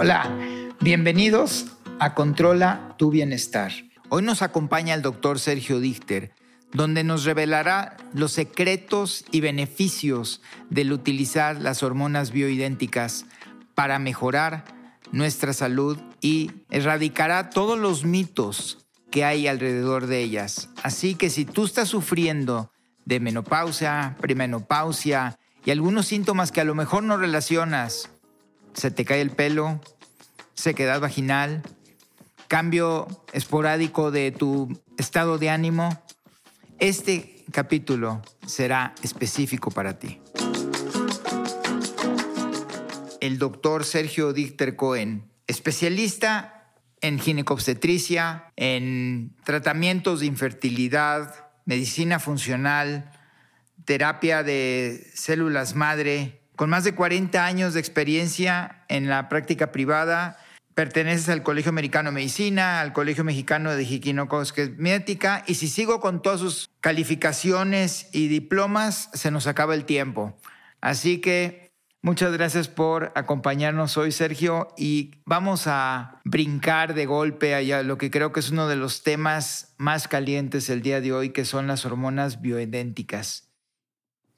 Hola, bienvenidos a Controla tu Bienestar. Hoy nos acompaña el doctor Sergio Dichter, donde nos revelará los secretos y beneficios del utilizar las hormonas bioidénticas para mejorar nuestra salud y erradicará todos los mitos que hay alrededor de ellas. Así que si tú estás sufriendo de menopausia, premenopausia y algunos síntomas que a lo mejor no relacionas, se te cae el pelo, sequedad vaginal, cambio esporádico de tu estado de ánimo, este capítulo será específico para ti. El doctor Sergio Dichter Cohen, especialista en ginecobstetricia, en tratamientos de infertilidad, medicina funcional, terapia de células madre, con más de 40 años de experiencia en la práctica privada perteneces al Colegio Americano de Medicina, al Colegio Mexicano de Ginecología y si sigo con todas sus calificaciones y diplomas, se nos acaba el tiempo. Así que muchas gracias por acompañarnos hoy, Sergio, y vamos a brincar de golpe allá lo que creo que es uno de los temas más calientes el día de hoy, que son las hormonas bioidénticas.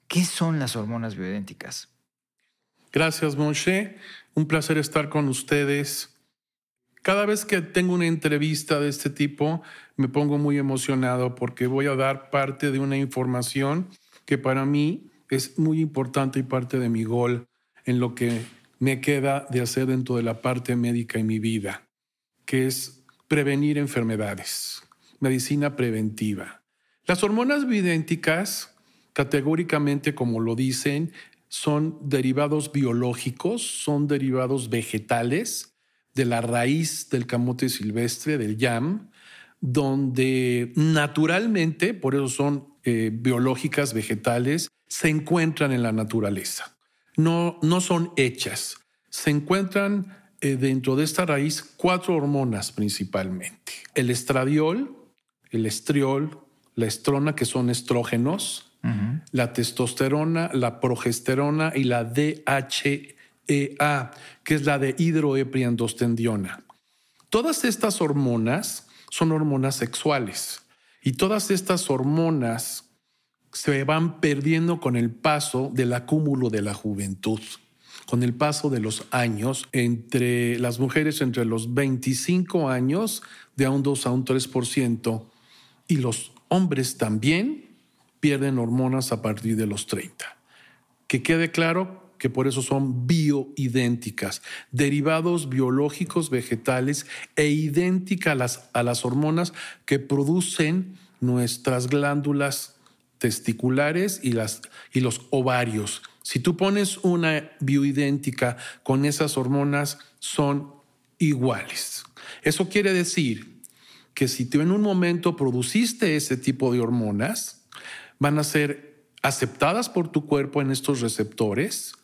¿Qué son las hormonas bioidénticas? Gracias, Moshe. Un placer estar con ustedes. Cada vez que tengo una entrevista de este tipo, me pongo muy emocionado porque voy a dar parte de una información que para mí es muy importante y parte de mi gol en lo que me queda de hacer dentro de la parte médica en mi vida, que es prevenir enfermedades, medicina preventiva. Las hormonas bioidénticas, categóricamente como lo dicen, son derivados biológicos, son derivados vegetales de la raíz del camote silvestre, del yam, donde naturalmente, por eso son eh, biológicas, vegetales, se encuentran en la naturaleza. No, no son hechas. Se encuentran eh, dentro de esta raíz cuatro hormonas principalmente. El estradiol, el estriol, la estrona, que son estrógenos, la testosterona, la progesterona y la DHE EA, que es la de hidroepriandostendiona. Todas estas hormonas son hormonas sexuales y todas estas hormonas se van perdiendo con el paso del acúmulo de la juventud, con el paso de los años entre las mujeres entre los 25 años de a un 2 a un 3% y los hombres también pierden hormonas a partir de los 30. Que quede claro, que por eso son bioidénticas, derivados biológicos vegetales e idénticas a las, a las hormonas que producen nuestras glándulas testiculares y, las, y los ovarios. Si tú pones una bioidéntica con esas hormonas, son iguales. Eso quiere decir que si tú en un momento produciste ese tipo de hormonas, van a ser aceptadas por tu cuerpo en estos receptores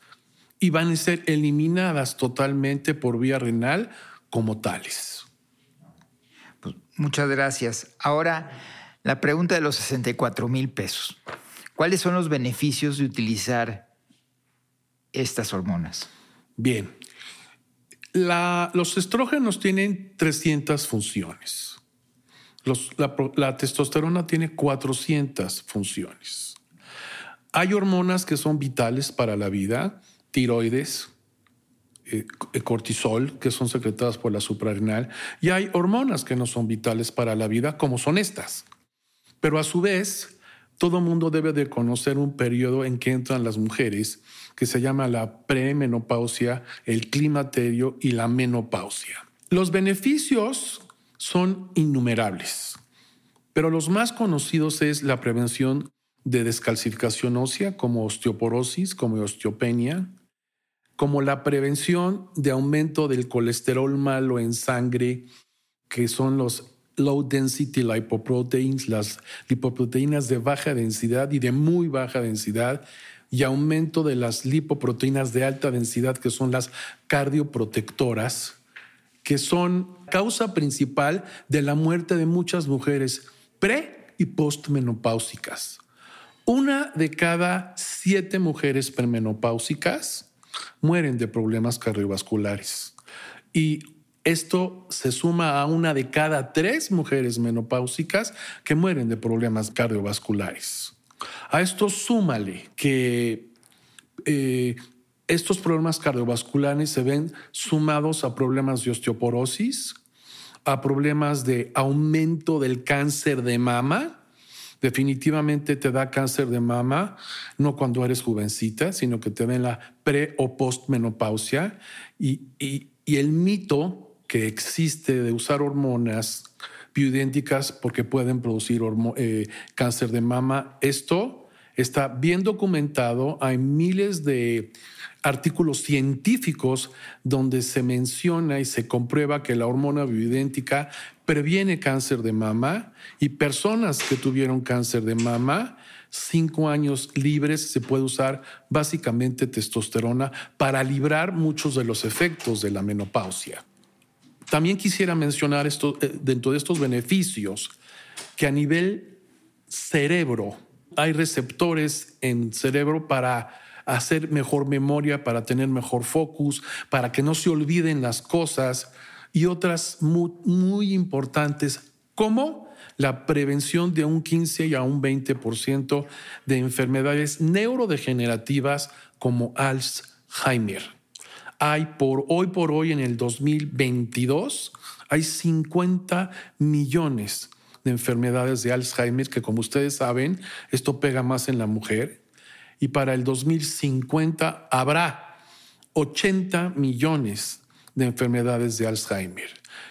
y van a ser eliminadas totalmente por vía renal como tales. Pues, muchas gracias. Ahora, la pregunta de los 64 mil pesos. ¿Cuáles son los beneficios de utilizar estas hormonas? Bien, los estrógenos tienen 300 funciones. La, testosterona tiene 400 funciones. Hay hormonas que son vitales para la vida, tiroides, eh, cortisol, que son secretadas por la suprarrenal, y hay hormonas que no son vitales para la vida, como son estas. Pero a su vez, todo mundo debe de conocer un periodo en que entran las mujeres, que se llama la premenopausia, el climaterio y la menopausia. Los beneficios son innumerables, pero los más conocidos es la prevención de descalcificación ósea como osteoporosis, como osteopenia, como la prevención de aumento del colesterol malo en sangre, que son los low density lipoproteins, las lipoproteínas de baja densidad y de muy baja densidad, y aumento de las lipoproteínas de alta densidad, que son las cardioprotectoras, que son causa principal de la muerte de muchas mujeres pre y postmenopáusicas. Una de cada siete mujeres premenopáusicas mueren de problemas cardiovasculares. Y esto se suma a una de cada tres mujeres menopáusicas que mueren de problemas cardiovasculares. A esto súmale que eh, estos problemas cardiovasculares se ven sumados a problemas de osteoporosis, a problemas de aumento del cáncer de mama. Definitivamente te da cáncer de mama, no cuando eres jovencita, sino que te da en la pre o postmenopausia. Y, y, el mito que existe de usar hormonas bioidénticas porque pueden producir eh, cáncer de mama, esto está bien documentado. Hay miles de artículos científicos donde se menciona y se comprueba que la hormona bioidéntica previene cáncer de mama y personas que tuvieron cáncer de mama, cinco años libres, se puede usar básicamente testosterona para librar muchos de los efectos de la menopausia. También quisiera mencionar esto, eh, dentro de estos beneficios que a nivel cerebro hay receptores en cerebro para hacer mejor memoria, para tener mejor focus, para que no se olviden las cosas y otras muy, importantes como la prevención de un 15 y a un 20% de enfermedades neurodegenerativas como Alzheimer. Hay por hoy por hoy en el 2022 hay 50 millones de enfermedades de Alzheimer que como ustedes saben, esto pega más en la mujer y para el 2050 habrá 80 millones de enfermedades de Alzheimer.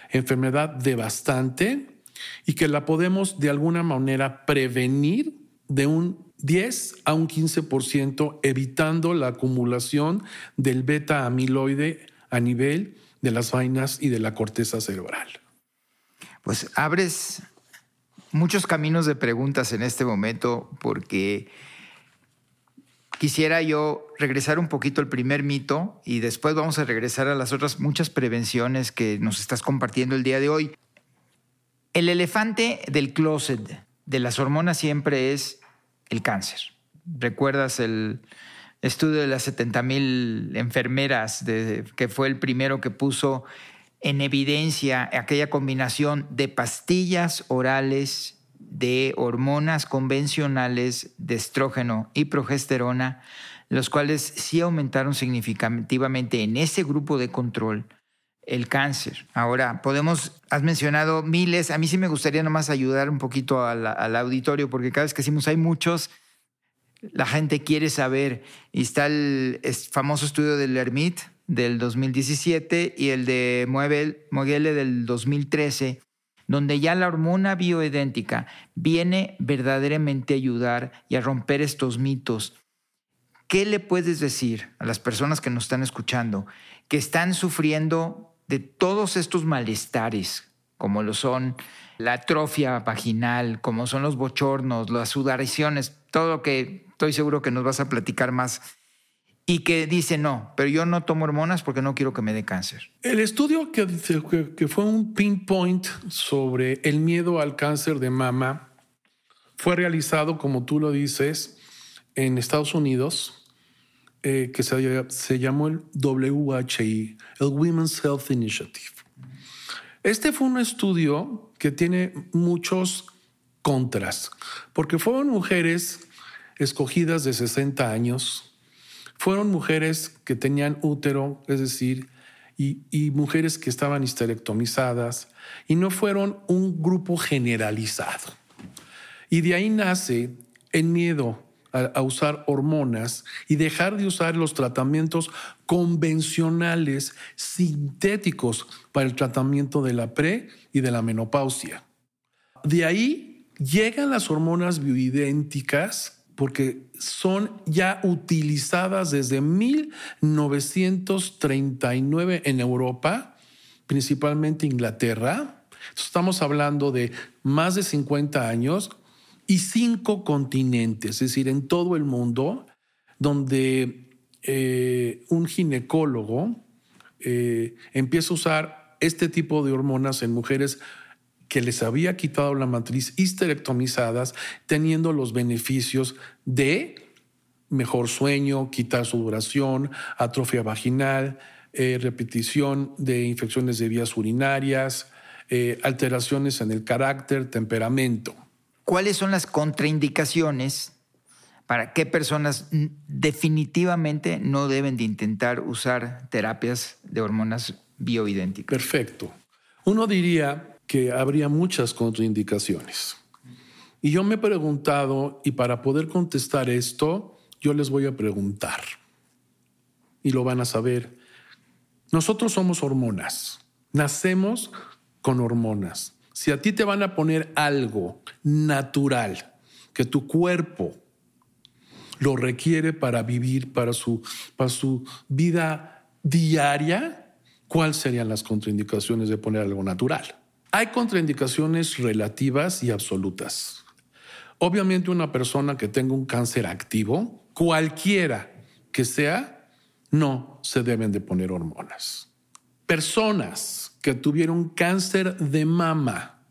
Enfermedad devastante y que la podemos de alguna manera prevenir de un 10 a un 15%, evitando la acumulación del beta amiloide a nivel de las vainas y de la corteza cerebral. Pues abres muchos caminos de preguntas en este momento porque quisiera yo regresar un poquito al primer mito y después vamos a regresar a las otras muchas prevenciones que nos estás compartiendo el día de hoy. El elefante del closet de las hormonas siempre es el cáncer. ¿Recuerdas el estudio de las 70 mil enfermeras, que fue el primero que puso en evidencia aquella combinación de pastillas orales de hormonas convencionales de estrógeno y progesterona, los cuales sí aumentaron significativamente en ese grupo de control el cáncer. Ahora, podemos, has mencionado miles, a mí sí me gustaría nomás ayudar un poquito al, auditorio, porque cada vez que decimos hay muchos, la gente quiere saber, y está el famoso estudio del Hermit del 2017 y el de Moguele del 2013, donde ya la hormona bioidéntica viene verdaderamente a ayudar y a romper estos mitos. ¿Qué le puedes decir a las personas que nos están escuchando que están sufriendo de todos estos malestares, como lo son la atrofia vaginal, como son los bochornos, las sudoraciones, todo lo que estoy seguro que nos vas a platicar más y que dice no, pero yo no tomo hormonas porque no quiero que me dé cáncer. El estudio que, que fue un pinpoint sobre el miedo al cáncer de mama fue realizado, como tú lo dices, en Estados Unidos, eh, que se, se llamó el WHI, el Women's Health Initiative. Este fue un estudio que tiene muchos contras, porque fueron mujeres escogidas de 60 años, fueron mujeres que tenían útero, es decir, y, mujeres que estaban histerectomizadas, y no fueron un grupo generalizado. Y de ahí nace el miedo a, usar hormonas y dejar de usar los tratamientos convencionales sintéticos para el tratamiento de la pre y de la menopausia. De ahí llegan las hormonas bioidénticas porque son ya utilizadas desde 1939 en Europa, principalmente Inglaterra. Estamos hablando de más de 50 años y cinco continentes, es decir, en todo el mundo, donde eh, un ginecólogo eh, empieza a usar este tipo de hormonas en mujeres que les había quitado la matriz histerectomizadas, teniendo los beneficios de mejor sueño, quitar su duración, atrofia vaginal, eh, repetición de infecciones de vías urinarias, eh, alteraciones en el carácter, temperamento. ¿Cuáles son las contraindicaciones para qué personas definitivamente no deben de intentar usar terapias de hormonas bioidénticas? Perfecto. Uno diría que habría muchas contraindicaciones. Y yo me he preguntado, y para poder contestar esto, yo les voy a preguntar, y lo van a saber. Nosotros somos hormonas, nacemos con hormonas. Si a ti te van a poner algo natural que tu cuerpo lo requiere para vivir, para su, para su vida diaria, ¿cuáles serían las contraindicaciones de poner algo natural? Hay contraindicaciones relativas y absolutas. Obviamente una persona que tenga un cáncer activo, cualquiera que sea, no se deben de poner hormonas. Personas que tuvieron cáncer de mama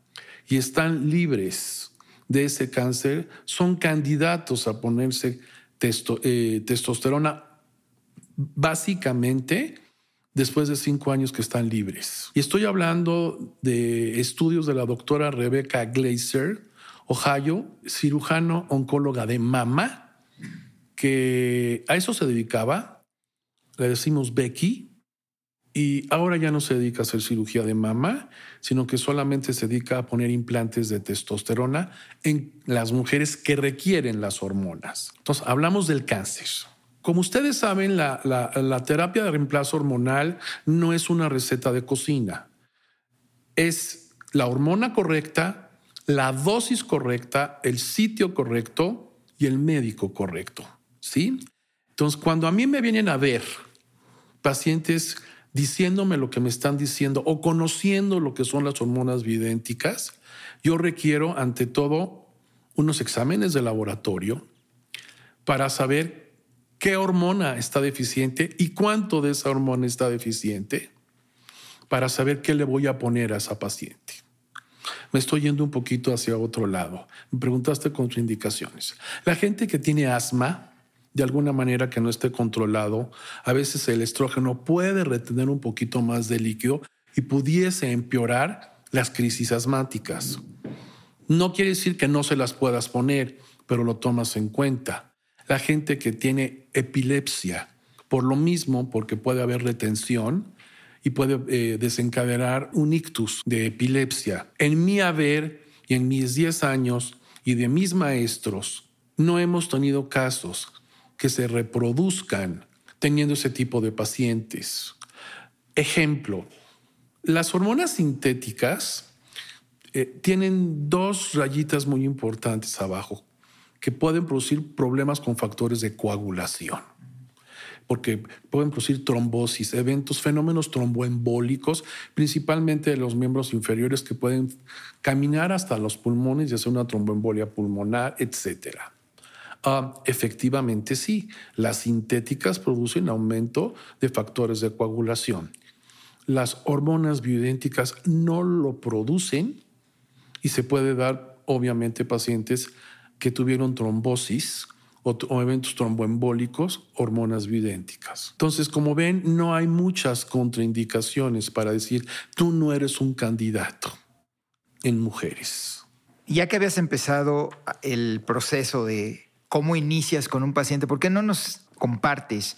y están libres de ese cáncer son candidatos a ponerse eh, testosterona básicamente después de cinco años que están libres. Y estoy hablando de estudios de la doctora Rebecca Glazer, Ohio, cirujano oncóloga de mama, que a eso se dedicaba. Le decimos Becky, y ahora ya no se dedica a hacer cirugía de mama, sino que solamente se dedica a poner implantes de testosterona en las mujeres que requieren las hormonas. Entonces, hablamos del cáncer. Como ustedes saben, la, terapia de reemplazo hormonal no es una receta de cocina. Es la hormona correcta, la dosis correcta, el sitio correcto y el médico correcto. ¿Sí? Entonces, cuando a mí me vienen a ver pacientes diciéndome lo que me están diciendo o conociendo lo que son las hormonas bioidénticas, yo requiero ante todo unos exámenes de laboratorio para saber qué hormona está deficiente y cuánto de esa hormona está deficiente para saber qué le voy a poner a esa paciente. Me estoy yendo un poquito hacia otro lado. Me preguntaste contraindicaciones. La gente que tiene asma, de alguna manera que no esté controlado, a veces el estrógeno puede retener un poquito más de líquido y pudiese empeorar las crisis asmáticas. No quiere decir que no se las puedas poner, pero lo tomas en cuenta. La gente que tiene epilepsia, por lo mismo, porque puede haber retención y puede eh, desencadenar un ictus de epilepsia. En mi haber y en mis 10 años y de mis maestros, no hemos tenido casos que se reproduzcan teniendo ese tipo de pacientes. Ejemplo, las hormonas sintéticas eh, tienen dos rayitas muy importantes abajo que pueden producir problemas con factores de coagulación, porque pueden producir trombosis, eventos, fenómenos tromboembólicos, principalmente de los miembros inferiores que pueden caminar hasta los pulmones y hacer una tromboembolia pulmonar, etcétera. Ah, efectivamente sí, las sintéticas producen aumento de factores de coagulación. Las hormonas bioidénticas no lo producen y se puede dar, obviamente, pacientes que tuvieron trombosis o, eventos tromboembólicos, hormonas bioidénticas. Entonces, como ven, no hay muchas contraindicaciones para decir tú no eres un candidato en mujeres. Ya que habías empezado el proceso de cómo inicias con un paciente, ¿por qué no nos compartes?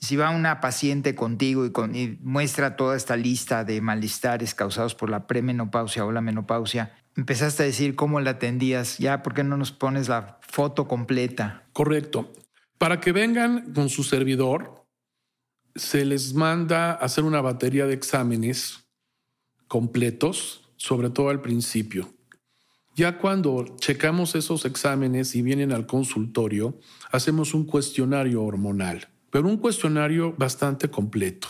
Si va una paciente contigo y, muestra toda esta lista de malestares causados por la premenopausia o la menopausia, empezaste a decir cómo la atendías, ya, ¿por qué no nos pones la foto completa? Correcto. Para que vengan con su servidor, se les manda hacer una batería de exámenes completos, sobre todo al principio. Ya cuando checamos esos exámenes y vienen al consultorio, hacemos un cuestionario hormonal, pero un cuestionario bastante completo.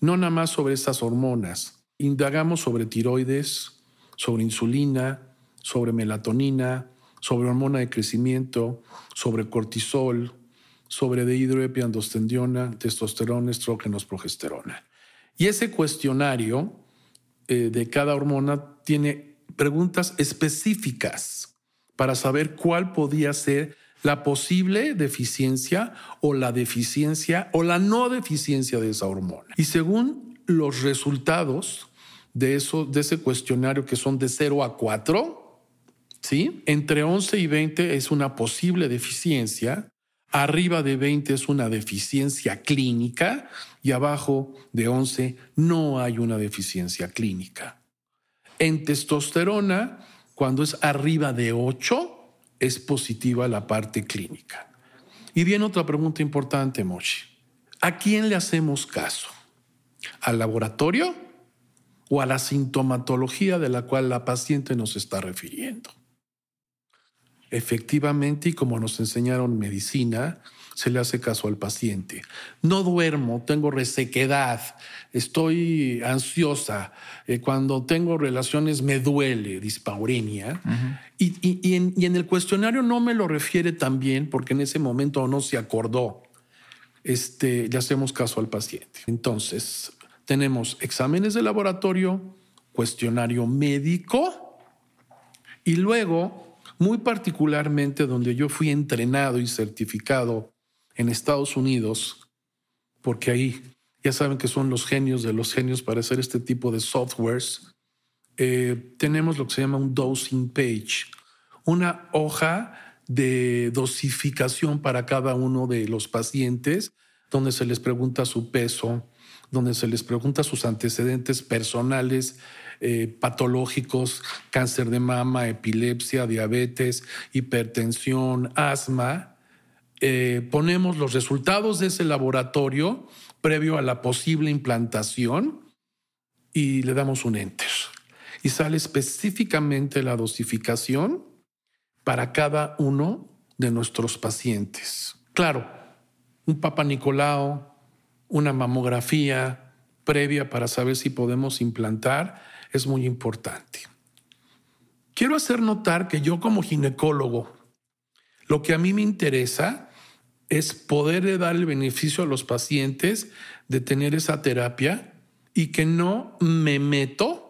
No nada más sobre estas hormonas. Indagamos sobre tiroides, sobre insulina, sobre melatonina, sobre hormona de crecimiento, sobre cortisol, sobre dehidroepiandrostendiona, testosterona, estrógenos, progesterona. Y ese cuestionario eh, de cada hormona tiene preguntas específicas para saber cuál podía ser la posible deficiencia o la deficiencia o la no deficiencia de esa hormona. Y según los resultados de, de ese cuestionario que son de 0 a 4, ¿sí? entre 11 y 20 es una posible deficiencia, arriba de 20 es una deficiencia clínica y abajo de 11 no hay una deficiencia clínica. En testosterona, cuando es arriba de 8, es positiva la parte clínica. Y viene otra pregunta importante, Mochi. ¿A quién le hacemos caso? ¿Al laboratorio o a la sintomatología de la cual la paciente nos está refiriendo? Efectivamente, y como nos enseñaron medicina, se le hace caso al paciente. No duermo, tengo resequedad, estoy ansiosa, eh, cuando tengo relaciones me duele, dispaurenia. y, en, el cuestionario no me lo refiere también porque en ese momento no se acordó. Este, le hacemos caso al paciente. Entonces, tenemos exámenes de laboratorio, cuestionario médico y luego, muy particularmente donde yo fui entrenado y certificado en Estados Unidos, porque ahí ya saben que son los genios de los genios para hacer este tipo de softwares, eh, tenemos lo que se llama un dosing page, una hoja de dosificación para cada uno de los pacientes, donde se les pregunta su peso, donde se les pregunta sus antecedentes personales, eh, patológicos, cáncer de mama, epilepsia, diabetes, hipertensión, asma, eh, ponemos los resultados de ese laboratorio previo a la posible implantación y le damos un enter. Y sale específicamente la dosificación para cada uno de nuestros pacientes. Claro, un Papa Nicolau, una mamografía previa para saber si podemos implantar es muy importante. Quiero hacer notar que yo como ginecólogo, lo que a mí me interesa es poder dar el beneficio a los pacientes de tener esa terapia y que no me meto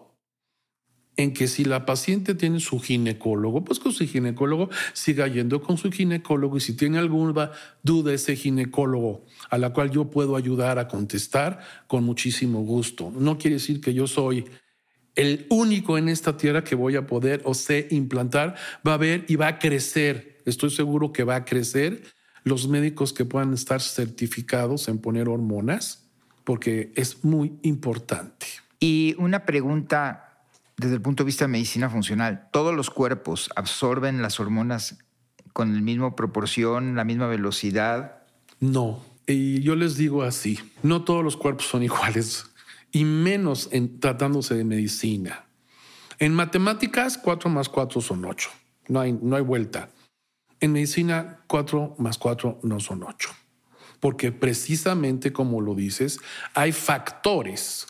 en que si la paciente tiene su ginecólogo, pues con su ginecólogo siga yendo con su ginecólogo y si tiene alguna duda ese ginecólogo a la cual yo puedo ayudar a contestar con muchísimo gusto. No quiere decir que yo soy el único en esta tierra que voy a poder o sé implantar, va a ver y va a crecer. Estoy seguro que va a crecer los médicos que puedan estar certificados en poner hormonas, porque es muy importante. Y una pregunta desde el punto de vista de medicina funcional. ¿Todos los cuerpos absorben las hormonas con la misma proporción, la misma velocidad? No. Y yo les digo así, no todos los cuerpos son iguales, y menos en, tratándose de medicina. En matemáticas, 4 más 4 son 8. No hay, no hay vuelta. En medicina, 4 más 4 no son 8, porque precisamente como lo dices, hay factores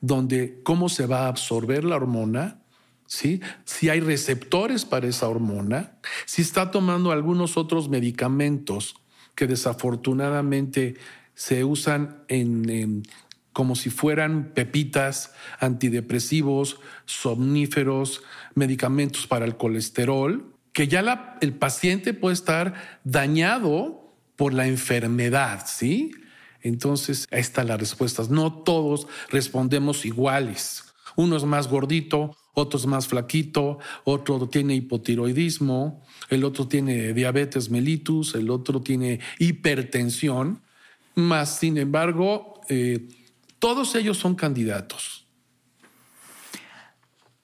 donde cómo se va a absorber la hormona, ¿sí? si hay receptores para esa hormona, si está tomando algunos otros medicamentos que desafortunadamente se usan en, como si fueran pepitas, antidepresivos, somníferos, medicamentos para el colesterol, que ya el paciente puede estar dañado por la enfermedad, ¿sí? Entonces, ahí están las respuestas. No todos respondemos iguales. Uno es más gordito, otro es más flaquito, otro tiene hipotiroidismo, el otro tiene diabetes mellitus, el otro tiene hipertensión. Más, sin embargo, eh, todos ellos son candidatos.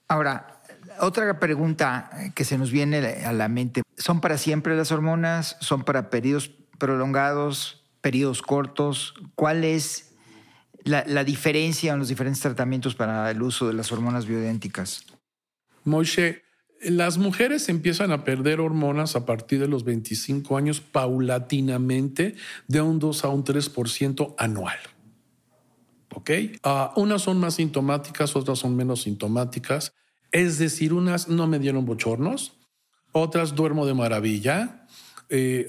Ahora, otra pregunta que se nos viene a la mente, ¿son para siempre las hormonas? ¿Son para periodos prolongados, periodos cortos? ¿Cuál es la, diferencia en los diferentes tratamientos para el uso de las hormonas bioidénticas? Moishe, las mujeres empiezan a perder hormonas a partir de los 25 años paulatinamente de un 2 a un 3% anual. ¿Ok? Ah, unas son más sintomáticas, otras son menos sintomáticas. Es decir, unas no me dieron bochornos, otras duermo de maravilla. Eh,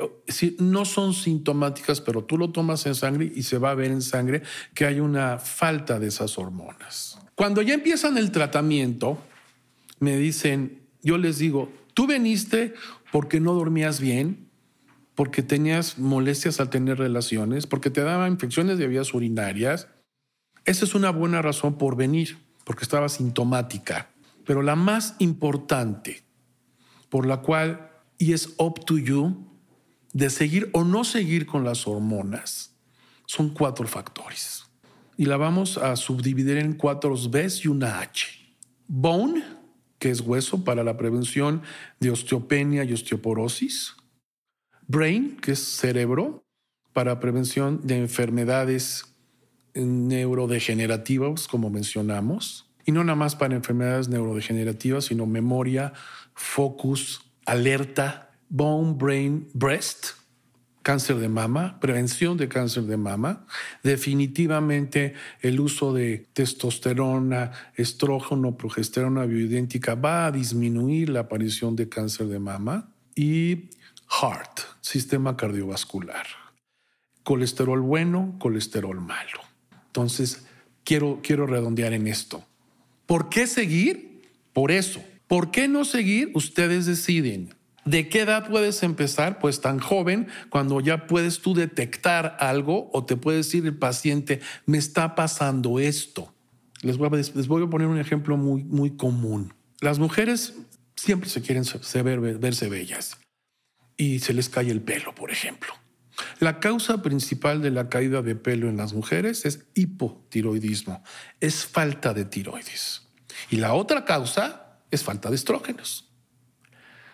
no son sintomáticas, pero tú lo tomas en sangre y se va a ver en sangre que hay una falta de esas hormonas. Cuando ya empiezan el tratamiento, me dicen, yo les digo, tú veniste porque no dormías bien, porque tenías molestias al tener relaciones, porque te daban infecciones de vías urinarias, esa es una buena razón por venir, porque estaba sintomática. Pero la más importante, por la cual, y es up to you, de seguir o no seguir con las hormonas, son cuatro factores. Y la vamos a subdividir en cuatro Bs y una H. Bone, que es hueso para la prevención de osteopenia y osteoporosis. Brain, que es cerebro, para prevención de enfermedades neurodegenerativas, como mencionamos, y no nada más para enfermedades neurodegenerativas, sino memoria, focus, alerta, bone, brain, breast, cáncer de mama, prevención de cáncer de mama, definitivamente el uso de testosterona, estrógeno, progesterona bioidéntica va a disminuir la aparición de cáncer de mama y heart, sistema cardiovascular, colesterol bueno, colesterol malo. Entonces, quiero, quiero redondear en esto. ¿Por qué seguir? Por eso. ¿Por qué no seguir? Ustedes deciden. ¿De qué edad puedes empezar? Pues tan joven, cuando ya puedes tú detectar algo o te puede decir el paciente, me está pasando esto. Les voy a, les voy a poner un ejemplo muy, muy común. Las mujeres siempre se quieren verse bellas y se les cae el pelo, por ejemplo. La causa principal de la caída de pelo en las mujeres es hipotiroidismo, es falta de tiroides. Y la otra causa es falta de estrógenos.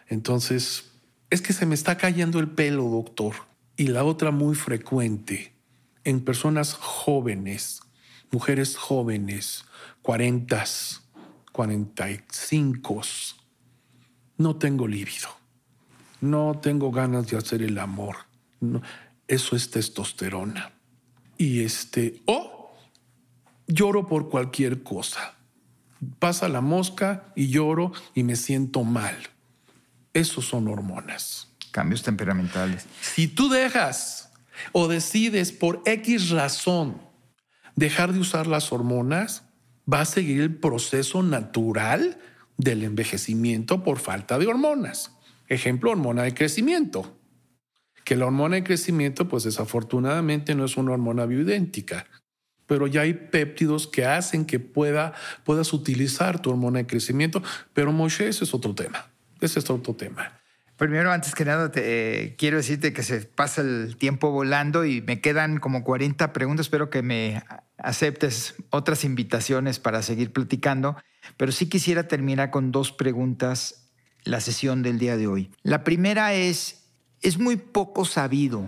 Entonces, es que se me está cayendo el pelo, doctor. Y la otra muy frecuente en personas jóvenes, mujeres jóvenes, 40, 45, no tengo líbido, no tengo ganas de hacer el amor eso es testosterona. Y este, o lloro por cualquier cosa. Pasa la mosca y lloro y me siento mal. Esos son hormonas. Cambios temperamentales. Si tú dejas o decides por X razón dejar de usar las hormonas, va a seguir el proceso natural del envejecimiento por falta de hormonas. Ejemplo, hormona de crecimiento que la hormona de crecimiento, pues desafortunadamente no es una hormona bioidéntica, pero ya hay péptidos que hacen que pueda, puedas utilizar tu hormona de crecimiento. Pero Moshe, ese es otro tema. Ese es otro tema. Primero, antes que nada, te, eh, quiero decirte que se pasa el tiempo volando y me quedan como 40 preguntas. Espero que me aceptes otras invitaciones para seguir platicando. Pero sí quisiera terminar con dos preguntas la sesión del día de hoy. La primera es, es muy poco sabido.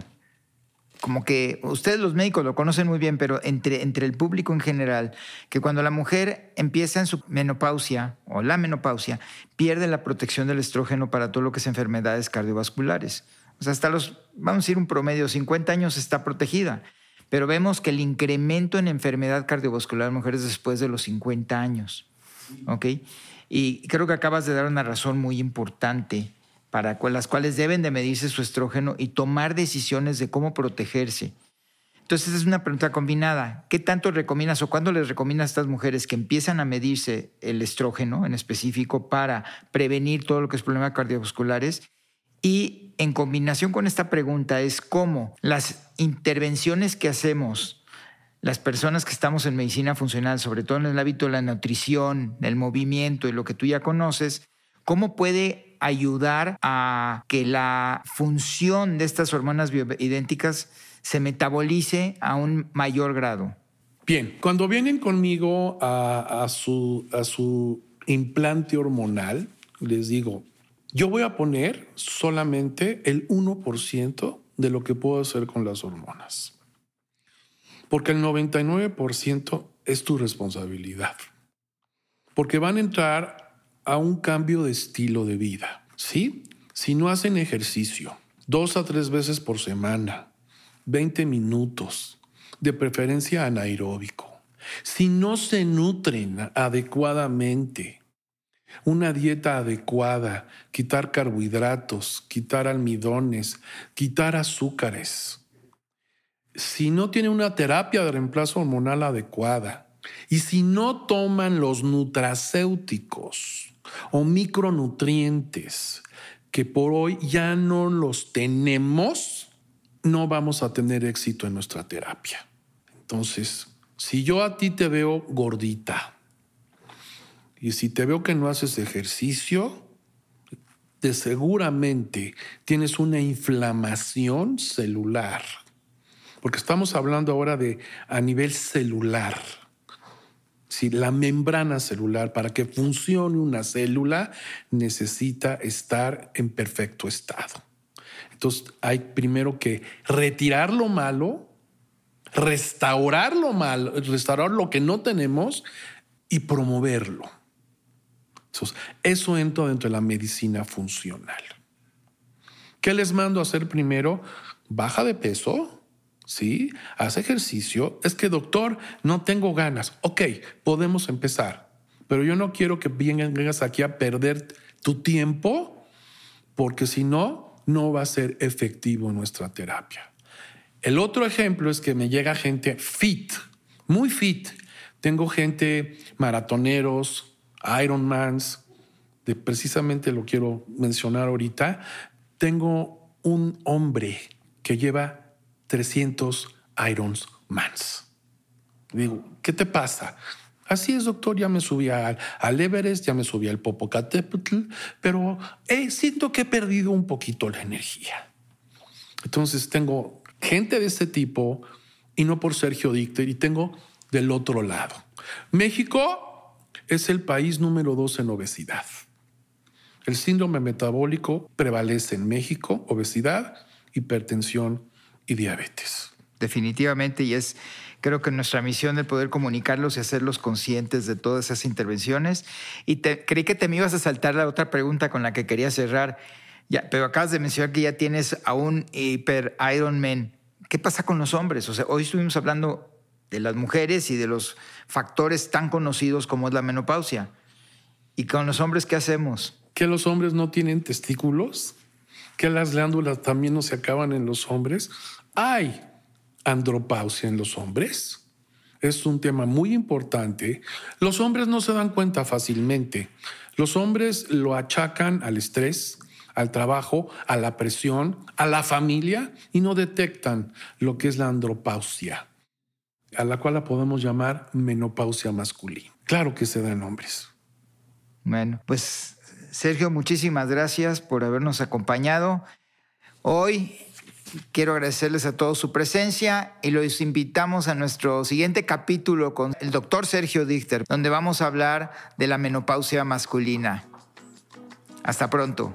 Como que ustedes los médicos lo conocen muy bien, pero entre, entre el público en general, que cuando la mujer empieza en su menopausia o la menopausia, pierde la protección del estrógeno para todo lo que es enfermedades cardiovasculares. O sea, hasta los, vamos a decir un promedio, 50 años está protegida. Pero vemos que el incremento en enfermedad cardiovascular en mujeres después de los 50 años. ¿Ok? Y creo que acabas de dar una razón muy importante para las cuales deben de medirse su estrógeno y tomar decisiones de cómo protegerse. Entonces es una pregunta combinada. ¿Qué tanto recomiendas o cuándo les recomiendas a estas mujeres que empiezan a medirse el estrógeno en específico para prevenir todo lo que es problemas cardiovasculares? Y en combinación con esta pregunta es cómo las intervenciones que hacemos, las personas que estamos en medicina funcional, sobre todo en el hábito de la nutrición, el movimiento y lo que tú ya conoces, cómo puede ayudar a que la función de estas hormonas bioidénticas se metabolice a un mayor grado. Bien, cuando vienen conmigo a, su, a su implante hormonal, les digo, yo voy a poner solamente el 1% de lo que puedo hacer con las hormonas. Porque el 99% es tu responsabilidad. Porque van a entrar a un cambio de estilo de vida. ¿Sí? Si no hacen ejercicio dos a tres veces por semana, 20 minutos, de preferencia anaeróbico, si no se nutren adecuadamente, una dieta adecuada, quitar carbohidratos, quitar almidones, quitar azúcares, si no tienen una terapia de reemplazo hormonal adecuada y si no toman los nutracéuticos, o micronutrientes que por hoy ya no los tenemos, no vamos a tener éxito en nuestra terapia. Entonces, si yo a ti te veo gordita y si te veo que no haces ejercicio, de seguramente tienes una inflamación celular. Porque estamos hablando ahora de a nivel celular. Si la membrana celular, para que funcione una célula, necesita estar en perfecto estado. Entonces hay primero que retirar lo malo, restaurar lo malo, restaurar lo que no tenemos y promoverlo. Entonces, eso entra dentro de la medicina funcional. ¿Qué les mando a hacer primero? Baja de peso, ¿sí? Haz ejercicio. Es que, doctor, no tengo ganas. Ok, podemos empezar. Pero yo no quiero que vengas aquí a perder tu tiempo, porque si no, no va a ser efectivo nuestra terapia. El otro ejemplo es que me llega gente fit, muy fit. Tengo gente maratoneros, Ironmans, de precisamente lo quiero mencionar ahorita. Tengo un hombre que lleva 300 Ironmans. Digo, ¿qué te pasa? Así es, doctor, ya me subí al, Everest, ya me subí al Popocatépetl, pero eh, siento que he perdido un poquito la energía. Entonces tengo gente de este tipo, y no por Sergio Dicter, y tengo del otro lado. México es el país número dos en obesidad. El síndrome metabólico prevalece en México, obesidad, hipertensión y diabetes. Definitivamente, y es creo que nuestra misión de poder comunicarlos y hacerlos conscientes de todas esas intervenciones. Y creí que te me ibas a saltar la otra pregunta con la que quería cerrar. Ya, pero acabas de mencionar que ya tienes a un hiper Ironman. ¿Qué pasa con los hombres? O sea, hoy estuvimos hablando de las mujeres y de los factores tan conocidos como es la menopausia. ¿Y con los hombres qué hacemos? ¿Que los hombres no tienen testículos? ¿Que las glándulas también no se acaban en los hombres? ¿Hay andropausia en los hombres? Es un tema muy importante. Los hombres no se dan cuenta fácilmente. Los hombres lo achacan al estrés, al trabajo, a la presión, a la familia y no detectan lo que es la andropausia, a la cual la podemos llamar menopausia masculina. Claro que se da en hombres. Bueno, pues Sergio, muchísimas gracias por habernos acompañado. Hoy quiero agradecerles a todos su presencia y los invitamos a nuestro siguiente capítulo con el doctor Sergio Dichter, donde vamos a hablar de la menopausia masculina. Hasta pronto.